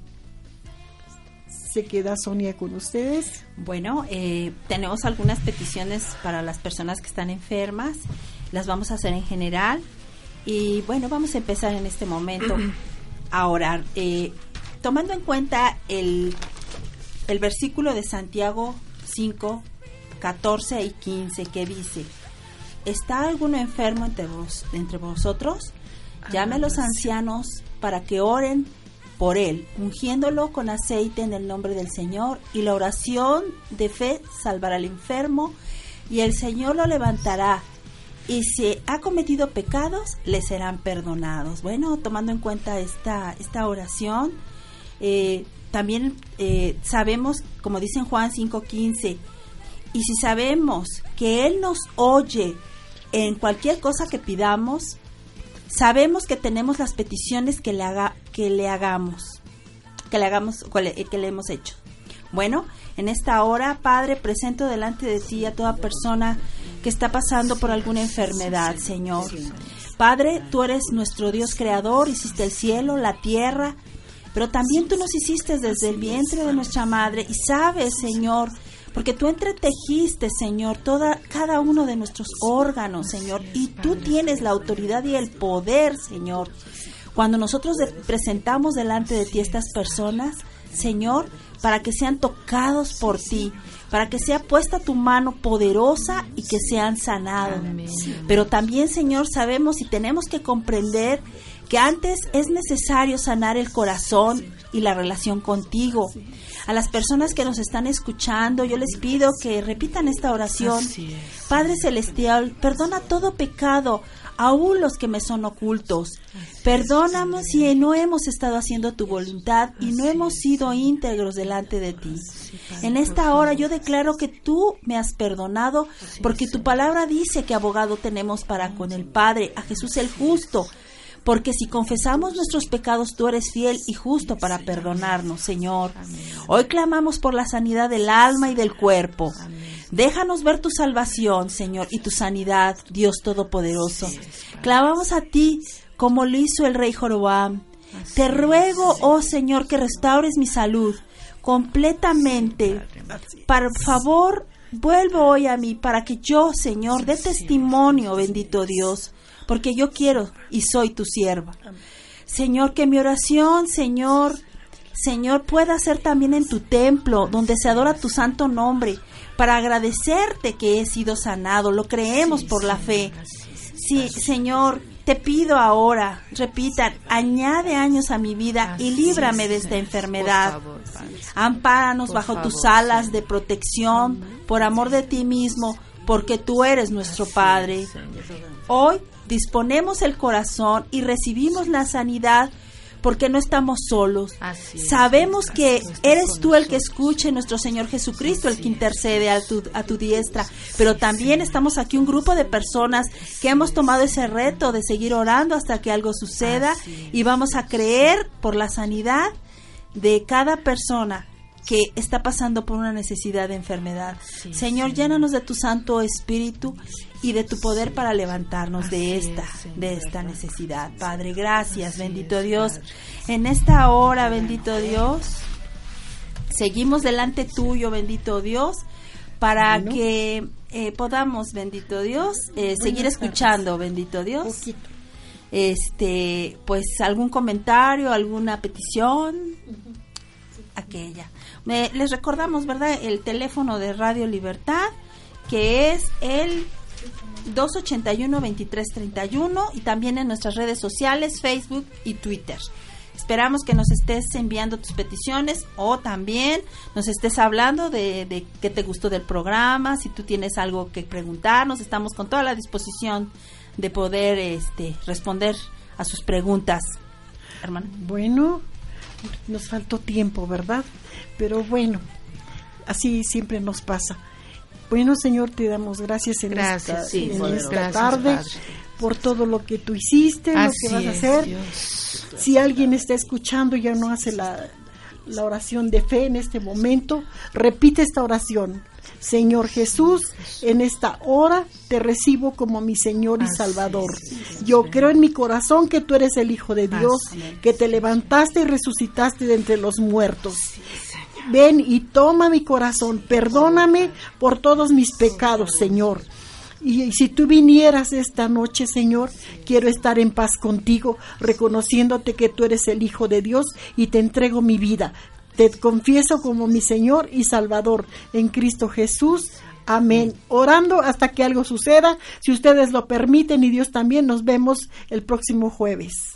Se queda Sonia con ustedes. Bueno, eh, tenemos algunas peticiones para las personas que están enfermas. Las vamos a hacer en general. Y bueno, vamos a empezar en este momento a orar. Eh, tomando en cuenta el, el versículo de Santiago 5, 14 y 15 que dice, ¿está alguno enfermo entre, vos, entre vosotros? Llame a los ancianos para que oren por él, ungiéndolo con aceite en el nombre del Señor, y la oración de fe salvará al enfermo, y el Señor lo levantará y si ha cometido pecados, le serán perdonados. Bueno, tomando en cuenta esta, esta oración, eh, también eh, sabemos, como dice en Juan 5:15, y si sabemos que Él nos oye en cualquier cosa que pidamos, sabemos que tenemos las peticiones que le, haga, que le hagamos, que le hagamos, que le hemos hecho. Bueno, en esta hora, Padre, presento delante de ti a toda persona que está pasando por alguna enfermedad, Señor. Padre, tú eres nuestro Dios creador, hiciste el cielo, la tierra, pero también tú nos hiciste desde el vientre de nuestra madre y sabes, Señor, porque tú entretejiste, Señor, toda cada uno de nuestros órganos, Señor, y tú tienes la autoridad y el poder, Señor. Cuando nosotros presentamos delante de ti estas personas, Señor, para que sean tocados por ti, para que sea puesta tu mano poderosa y que sean sanados. Pero también, Señor, sabemos y tenemos que comprender que antes es necesario sanar el corazón y la relación contigo. A las personas que nos están escuchando, yo les pido que repitan esta oración. Padre Celestial, perdona todo pecado, aún los que me son ocultos. Perdóname si no hemos estado haciendo tu voluntad y no hemos sido íntegros delante de ti. En esta hora yo declaro que tú me has perdonado porque tu palabra dice que abogado tenemos para con el Padre, a Jesús el justo. Porque si confesamos nuestros pecados, tú eres fiel y justo para perdonarnos, Señor. Hoy clamamos por la sanidad del alma y del cuerpo. Déjanos ver tu salvación, Señor, y tu sanidad, Dios Todopoderoso. Clamamos a ti como lo hizo el rey Joroboam. Te ruego, oh Señor, que restaures mi salud completamente. Por favor, vuelvo hoy a mí para que yo, Señor, dé testimonio, bendito Dios, porque yo quiero y soy tu sierva. Señor, que mi oración, Señor, Señor, pueda ser también en tu templo, donde se adora tu santo nombre, para agradecerte que he sido sanado. Lo creemos por la fe. Sí, Señor, te pido ahora, repitan, añade años a mi vida y líbrame de esta enfermedad. Ampáranos bajo tus alas de protección, por amor de ti mismo, porque tú eres nuestro Padre. Hoy disponemos el corazón y recibimos la sanidad porque no estamos solos. Sabemos que eres tú el que escuche, nuestro Señor Jesucristo, el que intercede a tu, a tu diestra, pero también estamos aquí un grupo de personas que hemos tomado ese reto de seguir orando hasta que algo suceda y vamos a creer por la sanidad de cada persona que está pasando por una necesidad de enfermedad. Señor, llénanos de tu Santo Espíritu y de tu poder para levantarnos de esta, de esta necesidad. Padre, gracias, bendito Dios. En esta hora, bendito Dios, seguimos delante tuyo, bendito Dios, para que eh, podamos, bendito Dios, eh, seguir escuchando, bendito Dios. Este, pues algún comentario, alguna petición, aquella. Les recordamos, ¿verdad? El teléfono de Radio Libertad, que es el 281-2331 y también en nuestras redes sociales, Facebook y Twitter. Esperamos que nos estés enviando tus peticiones o también nos estés hablando de, de qué te gustó del programa, si tú tienes algo que preguntarnos, estamos con toda la disposición de poder este, responder a sus preguntas. Hermano. Bueno, nos faltó tiempo, ¿verdad? Pero bueno, así siempre nos pasa. Bueno, Señor, te damos gracias en Gracias, esta, sí, en esta Gracias, tarde Padre. por todo lo que tú hiciste, lo que vas a hacer. Dios. Si alguien está escuchando y ya no hace la, la oración de fe en este momento, repite esta oración. Señor Jesús, en esta hora te recibo como mi Señor y Salvador. Yo creo en mi corazón que tú eres el Hijo de Dios, que te levantaste y resucitaste de entre los muertos. Ven y toma mi corazón, perdóname por todos mis pecados, Señor. Y, si tú vinieras esta noche, Señor, quiero estar en paz contigo, reconociéndote que tú eres el Hijo de Dios y te entrego mi vida. Te confieso como mi Señor y Salvador en Cristo Jesús. Amén. Orando hasta que algo suceda. Si ustedes lo permiten y Dios también, nos vemos el próximo jueves.